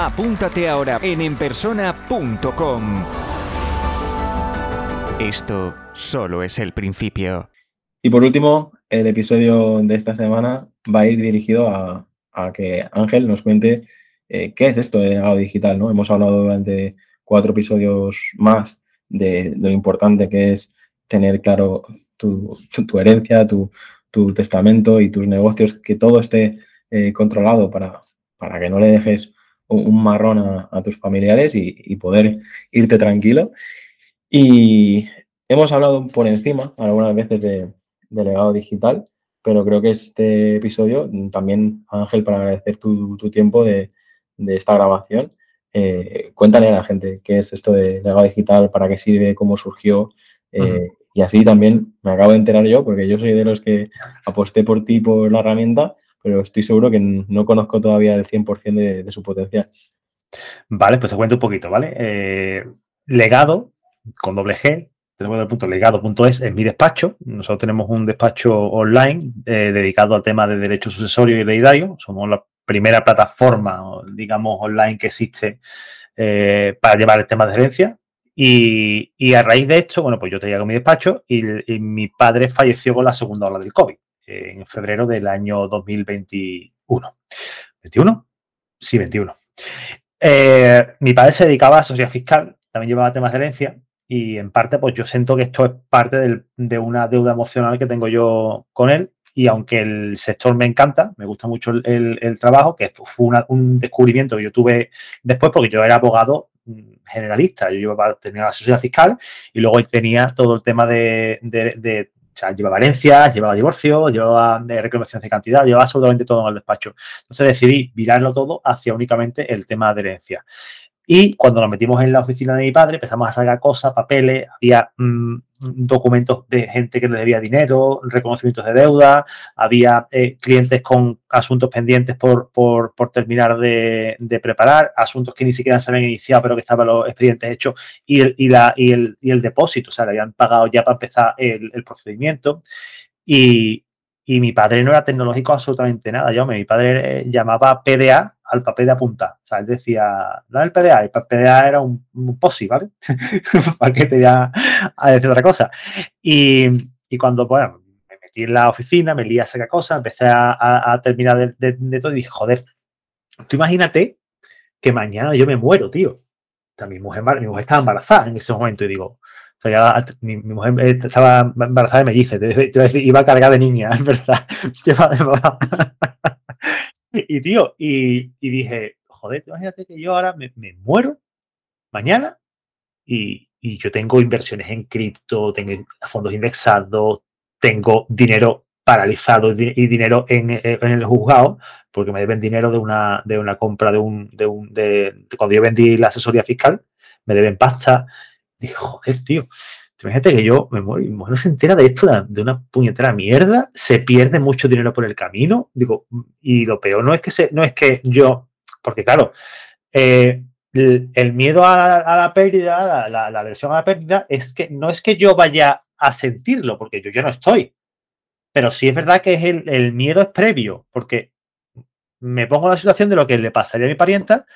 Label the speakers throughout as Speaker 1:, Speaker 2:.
Speaker 1: Apúntate ahora en enpersona.com. Esto solo es el principio.
Speaker 2: Y por último, el episodio de esta semana va a ir dirigido a, que Ángel nos cuente eh, qué es esto de legado digital. ¿no? Hemos hablado durante cuatro episodios más de, lo importante que es tener claro tu, herencia, tu, testamento y tus negocios, que todo esté eh, controlado para, para que no le dejes un marrón a, tus familiares y, poder irte tranquilo. Y hemos hablado por encima algunas veces de, legado digital, pero creo que este episodio, también Ángel, para agradecer tu, tiempo de, esta grabación, eh, cuéntale a la gente qué es esto de legado digital, para qué sirve, cómo surgió. Eh, y así también me acabo de enterar yo, porque yo soy de los que aposté por ti por la herramienta pero estoy seguro que no conozco todavía el 100% de, su potencial.
Speaker 3: Vale, pues te cuento un poquito, ¿vale? Eh, legado, con doble G, tenemos el punto legado.es, es mi despacho. Nosotros tenemos un despacho online eh, dedicado al tema de derecho sucesorio y hereditario. Somos la primera plataforma, digamos, online que existe eh, para llevar el tema de herencia. Y, a raíz de esto, bueno, pues yo tenía con mi despacho y mi padre falleció con la segunda ola del COVID en febrero del año 2021. ¿21? Sí, 21. Eh, mi padre se dedicaba a sociedad fiscal, también llevaba temas de herencia y en parte pues yo siento que esto es parte de una deuda emocional que tengo yo con él y aunque el sector me encanta, me gusta mucho el, trabajo, que fue un descubrimiento que yo tuve después porque yo era abogado mm, generalista, yo tenía la sociedad fiscal y luego tenía todo el tema de, sea, llevaba herencias, llevaba divorcio, llevaba eh, reclamaciones de cantidad, llevaba absolutamente todo en el despacho. Entonces decidí virarlo todo hacia únicamente el tema de herencia. Y cuando nos metimos en la oficina de mi padre, empezamos a sacar cosas, papeles, había mm, documentos de gente que le debía dinero, reconocimientos de deuda, había eh, clientes con asuntos pendientes por, terminar de, preparar, asuntos que ni siquiera se habían iniciado, pero que estaban los expedientes hechos, y el, y la, y el, y el depósito, o sea, le habían pagado ya para empezar el, el procedimiento. Y, y mi padre no era tecnológico absolutamente nada. Yo, mi padre eh, llamaba PDA al papel de apuntar. O sea, él decía, no el PDA, el PDA era un, un POSI, ¿vale? Para que te a decir otra cosa. Y, y, cuando, bueno, me metí en la oficina, me lié a sacar cosas, empecé a, a, terminar de, de, todo y dije, joder, tú imagínate que mañana yo me muero, tío. O sea, mi mujer, mi mujer estaba embarazada en ese momento y digo, o sea, ya, mi, mujer estaba embarazada de mellice, te, te, iba cargada de niña, en verdad. y tío, y, dije, joder, imagínate que yo ahora me, muero mañana y, yo tengo inversiones en cripto, tengo fondos indexados, tengo dinero paralizado y dinero en, el juzgado, porque me deben dinero de una, de una compra de un, de un de, cuando yo vendí la asesoría fiscal, me deben pasta, Dije, joder, tío. Imagínate que yo me muero, no se entera de esto, de una puñetera mierda, se pierde mucho dinero por el camino. Digo, y lo peor no es que, se, no es que yo, porque claro, eh, el, miedo a, la pérdida, la, la, aversión a la pérdida, es que no es que yo vaya a sentirlo, porque yo ya no estoy. Pero sí es verdad que es el, el miedo es previo, porque me pongo en la situación de lo que le pasaría a mi parienta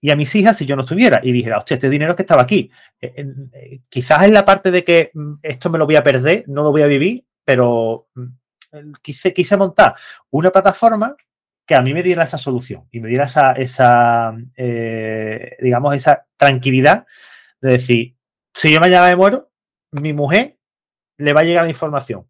Speaker 3: y a mis hijas si yo no estuviera y dijera, hostia, este dinero que estaba aquí. Eh, eh, quizás en la parte de que mm, esto me lo voy a perder, no lo voy a vivir, pero mm, quise, quise montar una plataforma que a mí me diera esa solución y me diera esa, esa eh, digamos, esa tranquilidad de decir, si yo mañana me muero, mi mujer le va a llegar la información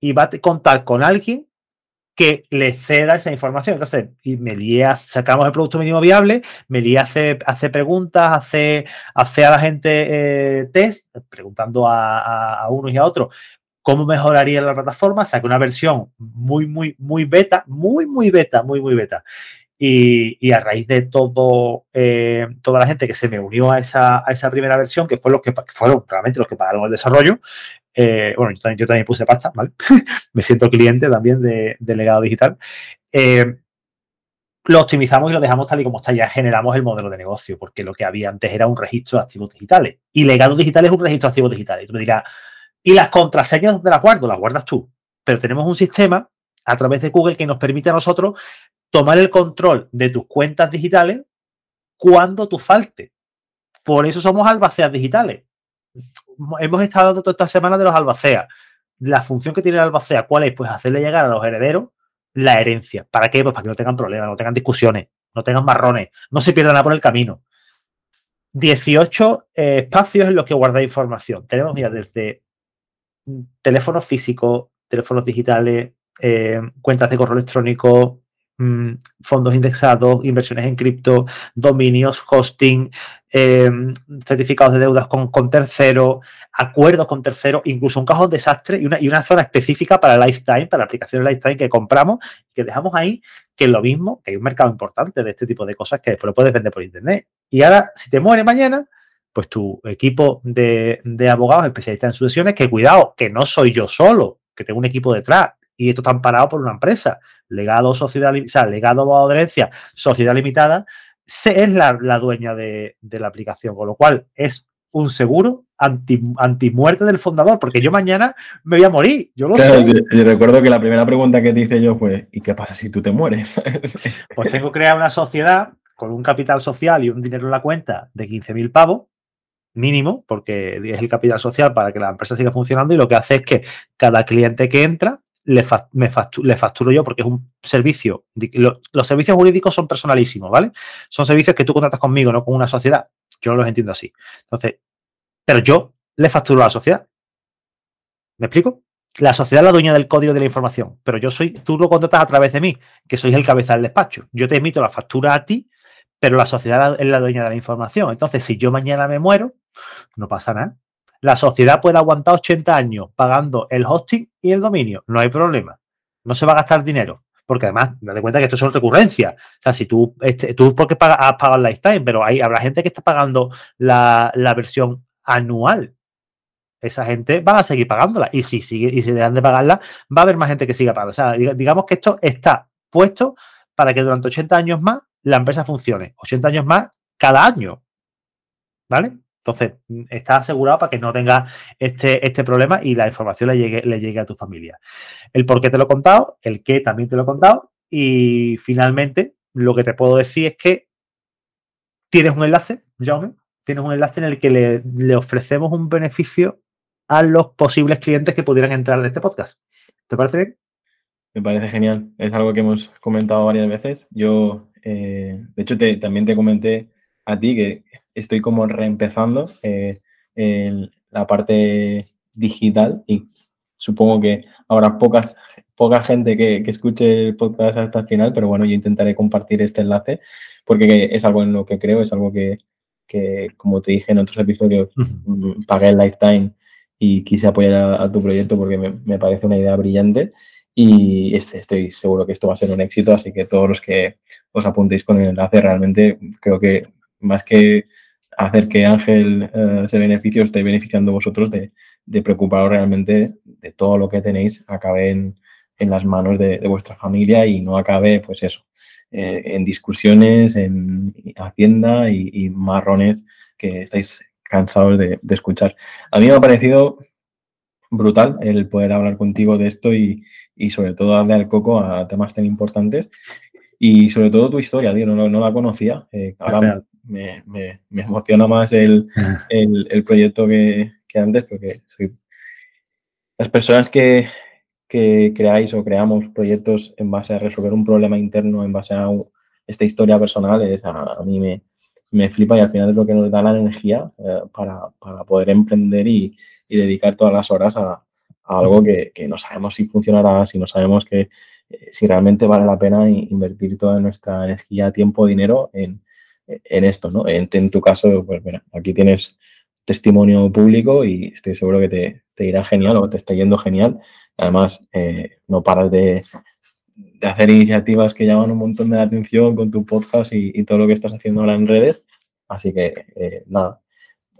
Speaker 3: y va a contar con alguien que le ceda esa información. Entonces, y Melía, sacamos el producto mínimo viable, Melía hace, hace preguntas, hace, hace a la gente eh, test, preguntando a, unos y a otros cómo mejoraría la plataforma, saca una versión muy, muy, muy beta, muy, muy beta, muy, muy beta. Y, a raíz de todo, eh, toda la gente que se me unió a esa, a esa primera versión, que, fue los que fueron realmente los que pagaron el desarrollo, eh, bueno, yo también, puse pasta, ¿vale? me siento cliente también de, legado digital. Eh, lo optimizamos y lo dejamos tal y como está. Ya generamos el modelo de negocio, porque lo que había antes era un registro de activos digitales. Y legado digital es un registro de activos digitales. Y tú me dirás, ¿y las contraseñas dónde las guardo? Las guardas tú. Pero tenemos un sistema a través de Google que nos permite a nosotros tomar el control de tus cuentas digitales cuando tú falte. Por eso somos albaceas digitales. Hemos estado hablando toda esta semana de los albaceas. La función que tiene el albacea, ¿cuál es? Pues hacerle llegar a los herederos la herencia. ¿Para qué? Pues para que no tengan problemas, no tengan discusiones, no tengan marrones, no se pierdan por el camino. 18 eh, espacios en los que guardar información. Tenemos, mira, desde teléfonos físicos, teléfonos digitales, eh, cuentas de correo electrónico, Mm, fondos indexados, inversiones en cripto, dominios, hosting, em, certificados de deudas con, con terceros, acuerdos con terceros, incluso un cajón desastre y una, y una zona específica para Lifetime, para aplicaciones Lifetime que compramos y que dejamos ahí, que es lo mismo, que hay un mercado importante de este tipo de cosas que después lo puedes vender por internet. Y ahora, si te muere mañana, pues tu equipo de, de abogados especialistas en sucesiones, que cuidado, que no soy yo solo, que tengo un equipo detrás, y esto está amparado por una empresa. Legado Sociedad, o sea, Legado o Herencia, Sociedad Limitada, se es la, dueña de, la aplicación, con lo cual es un seguro anti, anti, muerte del fundador, porque yo mañana me voy a morir. Yo lo sé.
Speaker 2: Y recuerdo que la primera pregunta que te hice yo fue: ¿y qué pasa si tú te mueres?
Speaker 3: pues tengo que crear una sociedad con un capital social y un dinero en la cuenta de 15.000 pavos, mínimo, porque es el capital social para que la empresa siga funcionando, y lo que hace es que cada cliente que entra le, facturo, yo porque es un servicio. los servicios jurídicos son personalísimos, ¿vale? Son servicios que tú contratas conmigo, no con una sociedad. Yo los entiendo así. Entonces, pero yo le facturo a la sociedad. ¿Me explico? La sociedad es la dueña del código de la información, pero yo soy, tú lo contratas a través de mí, que soy el cabeza del despacho. Yo te emito la factura a ti, pero la sociedad es la dueña de la información. Entonces, si yo mañana me muero, no pasa nada la sociedad puede aguantar 80 años pagando el hosting y el dominio. No hay problema. No se va a gastar dinero. Porque además, date cuenta que esto son recurrencias. O sea, si tú, este, tú porque pagas, has pagado el lifetime, pero hay, habrá gente que está pagando la, versión anual. Esa gente va a seguir pagándola. Y si sigue, y si dejan de pagarla, va a haber más gente que siga pagando. O sea, digamos que esto está puesto para que durante 80 años más la empresa funcione. 80 años más cada año. ¿Vale? Entonces, mm, está asegurado para que no tenga este, este problema y la información le llegue, le llegue a tu familia. El por qué te lo he contado, el qué también te lo he contado. Y finalmente, lo que te puedo decir es que tienes un enlace, Jaume, tienes un enlace en el que le, ofrecemos un beneficio a los posibles clientes que pudieran entrar en este podcast. ¿Te parece bien?
Speaker 2: Me parece genial. Es algo que hemos comentado varias veces. Yo, eh, de hecho, también te comenté a ti que estoy como reempezando eh, la parte digital y supongo que habrá pocas, poca gente que, escuche el podcast hasta el final, pero bueno, yo intentaré compartir este enlace porque es algo en lo que creo, es algo que, como te dije en otros episodios, mm, pagué el lifetime y quise apoyar a, tu proyecto porque me, parece una idea brillante y estoy seguro que esto va a ser un éxito, así que todos los que os apuntéis con el enlace realmente creo que más que hacer que Ángel eh, se beneficie, os estéis beneficiando vosotros de, preocuparos realmente de todo lo que tenéis acabe en, las manos de, vuestra familia y no acabe, pues eso, eh, en discusiones, en Hacienda y, marrones que estáis cansados de, escuchar. A mí me ha parecido brutal el poder hablar contigo de esto y, sobre todo darle al coco a temas tan importantes y sobre todo tu historia, tío, no, la conocía. Eh, me, me, me emociona más el, el, proyecto que, que, antes, porque soy las personas que, que, creáis o creamos proyectos en base a resolver un problema interno, en base a esta historia personal, es, a, mí me, me, flipa y al final es lo que nos da la energía eh, para, para, poder emprender y, y, dedicar todas las horas a, a algo que, que, no sabemos si funcionará, si no sabemos que, eh, si realmente vale la pena invertir toda nuestra energía, tiempo, dinero en, en esto, ¿no? En, tu caso, pues mira, aquí tienes testimonio público y estoy seguro que te, irá genial o te está yendo genial. Además, eh, no paras de, hacer iniciativas que llaman un montón de atención con tu podcast y, todo lo que estás haciendo ahora en redes. Así que eh, nada,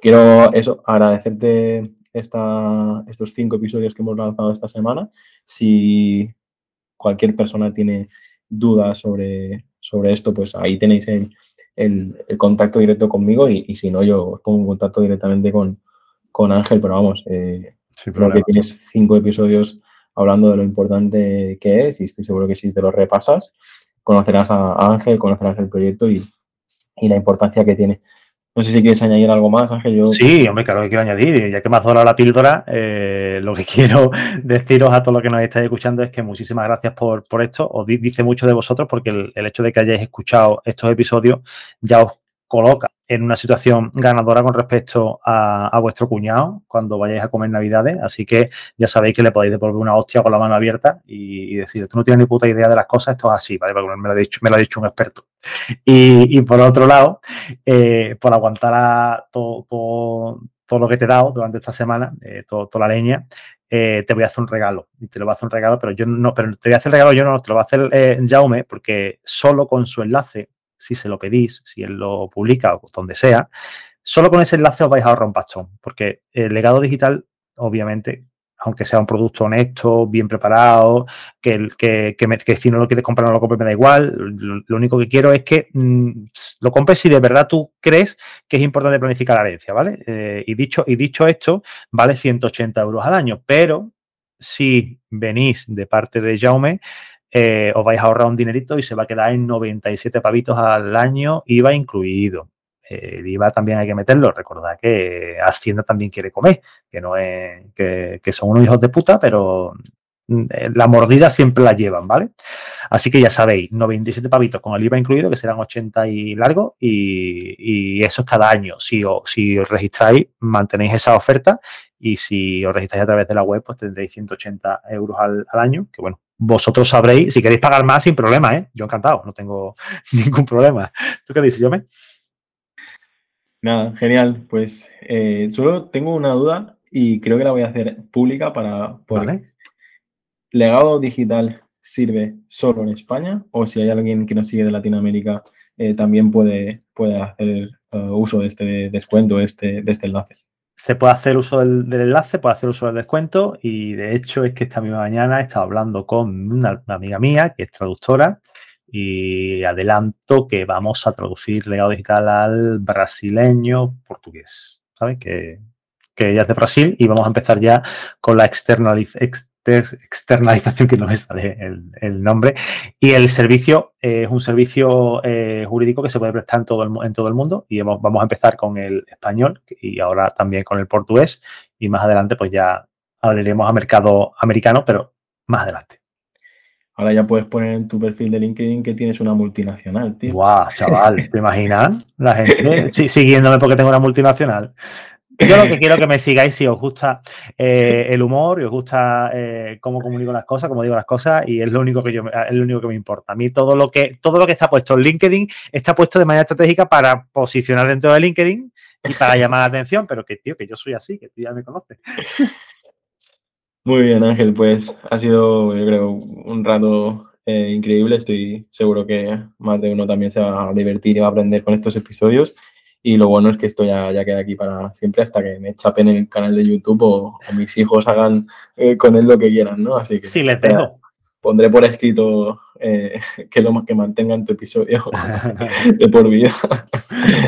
Speaker 2: quiero eso, agradecerte esta, estos cinco episodios que hemos lanzado esta semana. Si cualquier persona tiene dudas sobre, sobre esto, pues ahí tenéis el, el, contacto directo conmigo y, si no, yo os pongo en contacto directamente con, con Ángel, pero vamos, eh, creo que tienes cinco episodios hablando de lo importante que es y estoy seguro que si te lo repasas, conocerás a, Ángel, conocerás el proyecto y, y, la importancia que tiene. No sé si quieres añadir algo más, Ángel. Yo...
Speaker 3: Sí, hombre, claro que quiero añadir. Ya que me has dado la píldora, eh, lo que quiero deciros a todos los que nos estáis escuchando es que muchísimas gracias por, por esto. Os dice mucho de vosotros porque el, el hecho de que hayáis escuchado estos episodios ya os coloca en una situación ganadora con respecto a, vuestro cuñado cuando vayáis a comer navidades. Así que ya sabéis que le podéis devolver una hostia con la mano abierta y, decir, tú no tienes ni puta idea de las cosas, esto es así, ¿vale? Porque me lo ha dicho, me lo ha dicho un experto. Y, por otro lado, eh, por aguantar todo, todo, lo que te he dado durante esta semana, eh, toda la leña, eh, te voy a hacer un regalo. Y te lo voy a hacer un regalo, pero yo no, pero te voy a hacer el regalo yo no, te lo va a hacer Jaume, porque solo con su enlace si se lo pedís, si él lo publica o donde sea, solo con ese enlace os vais a ahorrar un pastón, porque el legado digital, obviamente, aunque sea un producto honesto, bien preparado, que, que, si no lo quieres comprar no lo compres, me da igual. Lo, único que quiero es que mm, lo compres si de verdad tú crees que es importante planificar la herencia, ¿vale? Eh, y, dicho, y dicho esto, vale 180 euros al año, pero si venís de parte de Jaume, eh, os vais a ahorrar un dinerito y se va a quedar en 97 pavitos al año, IVA incluido. El IVA también hay que meterlo. Recordad que Hacienda también quiere comer, que no es que, son unos hijos de puta, pero mm, eh, la mordida siempre la llevan, ¿vale? Así que ya sabéis, 97 pavitos con el IVA incluido, que serán 80 y largo, y, eso es cada año. Si, si os registráis, mantenéis esa oferta, y si os registráis a través de la web, pues tendréis 180 euros al, al año, que bueno, vosotros sabréis, si queréis pagar más, sin problema, ¿eh? Yo encantado, no tengo ningún problema. ¿Tú qué dices, Yome?
Speaker 2: Nada, genial. Pues eh, solo tengo una duda y creo que la voy a hacer pública para... Vale. ¿Legado digital sirve solo en España o si hay alguien que nos sigue de Latinoamérica eh, también puede, puede hacer uh, uso de este descuento, este, de este enlace?
Speaker 3: Se puede hacer uso del, enlace, puede hacer uso del descuento y de hecho es que esta misma mañana he estado hablando con una, amiga mía que es traductora y adelanto que vamos a traducir legado digital al brasileño portugués, ¿sabes? Que, que ella es de Brasil y vamos a empezar ya con la externalización externalización, que no me sale el, nombre, y el servicio es un servicio eh, jurídico que se puede prestar en todo el, en todo el mundo y vamos, a empezar con el español y ahora también con el portugués y más adelante pues ya hablaremos a mercado americano, pero más adelante.
Speaker 2: Ahora ya puedes poner en tu perfil de LinkedIn que tienes una multinacional, tío.
Speaker 3: Guau, chaval, ¿te imaginas? La gente siguiéndome porque tengo una multinacional. Yo lo que quiero que me sigáis si os gusta eh, el humor y os gusta eh, cómo comunico las cosas, cómo digo las cosas, y es lo único que yo es lo único que me importa. A mí todo lo que, todo lo que está puesto en LinkedIn está puesto de manera estratégica para posicionar dentro de LinkedIn y para llamar la atención, pero que tío, que yo soy así, que tú ya me conoces.
Speaker 2: Muy bien, Ángel, pues ha sido, yo creo, un rato eh, increíble. Estoy seguro que más de uno también se va a divertir y va a aprender con estos episodios. Y lo bueno es que esto ya, ya queda aquí para siempre hasta que me chapen en el canal de YouTube o, mis hijos hagan eh, con él lo que quieran, ¿no? Así que
Speaker 3: sí, les dejo.
Speaker 2: Pondré por escrito eh, que lo que mantengan tu episodio de por vida.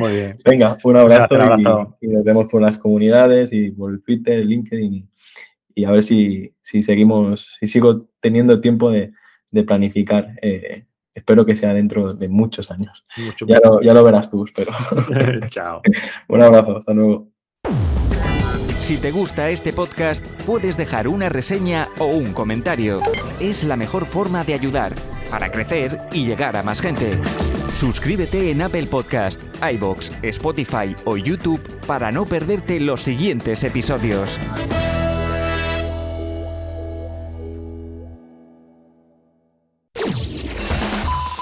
Speaker 2: Muy bien. Venga, un abrazo, Y, nos vemos por las comunidades y por Twitter, LinkedIn y, a ver si, si seguimos, si sigo teniendo tiempo de, de planificar eh, espero que sea dentro de muchos años. ya, lo, verás tú, espero.
Speaker 3: Chao.
Speaker 2: Un abrazo, hasta luego.
Speaker 1: Si te gusta este podcast, puedes dejar una reseña o un comentario. Es la mejor forma de ayudar para crecer y llegar a más gente. Suscríbete en Apple Podcast, iBox, Spotify o YouTube para no perderte los siguientes episodios.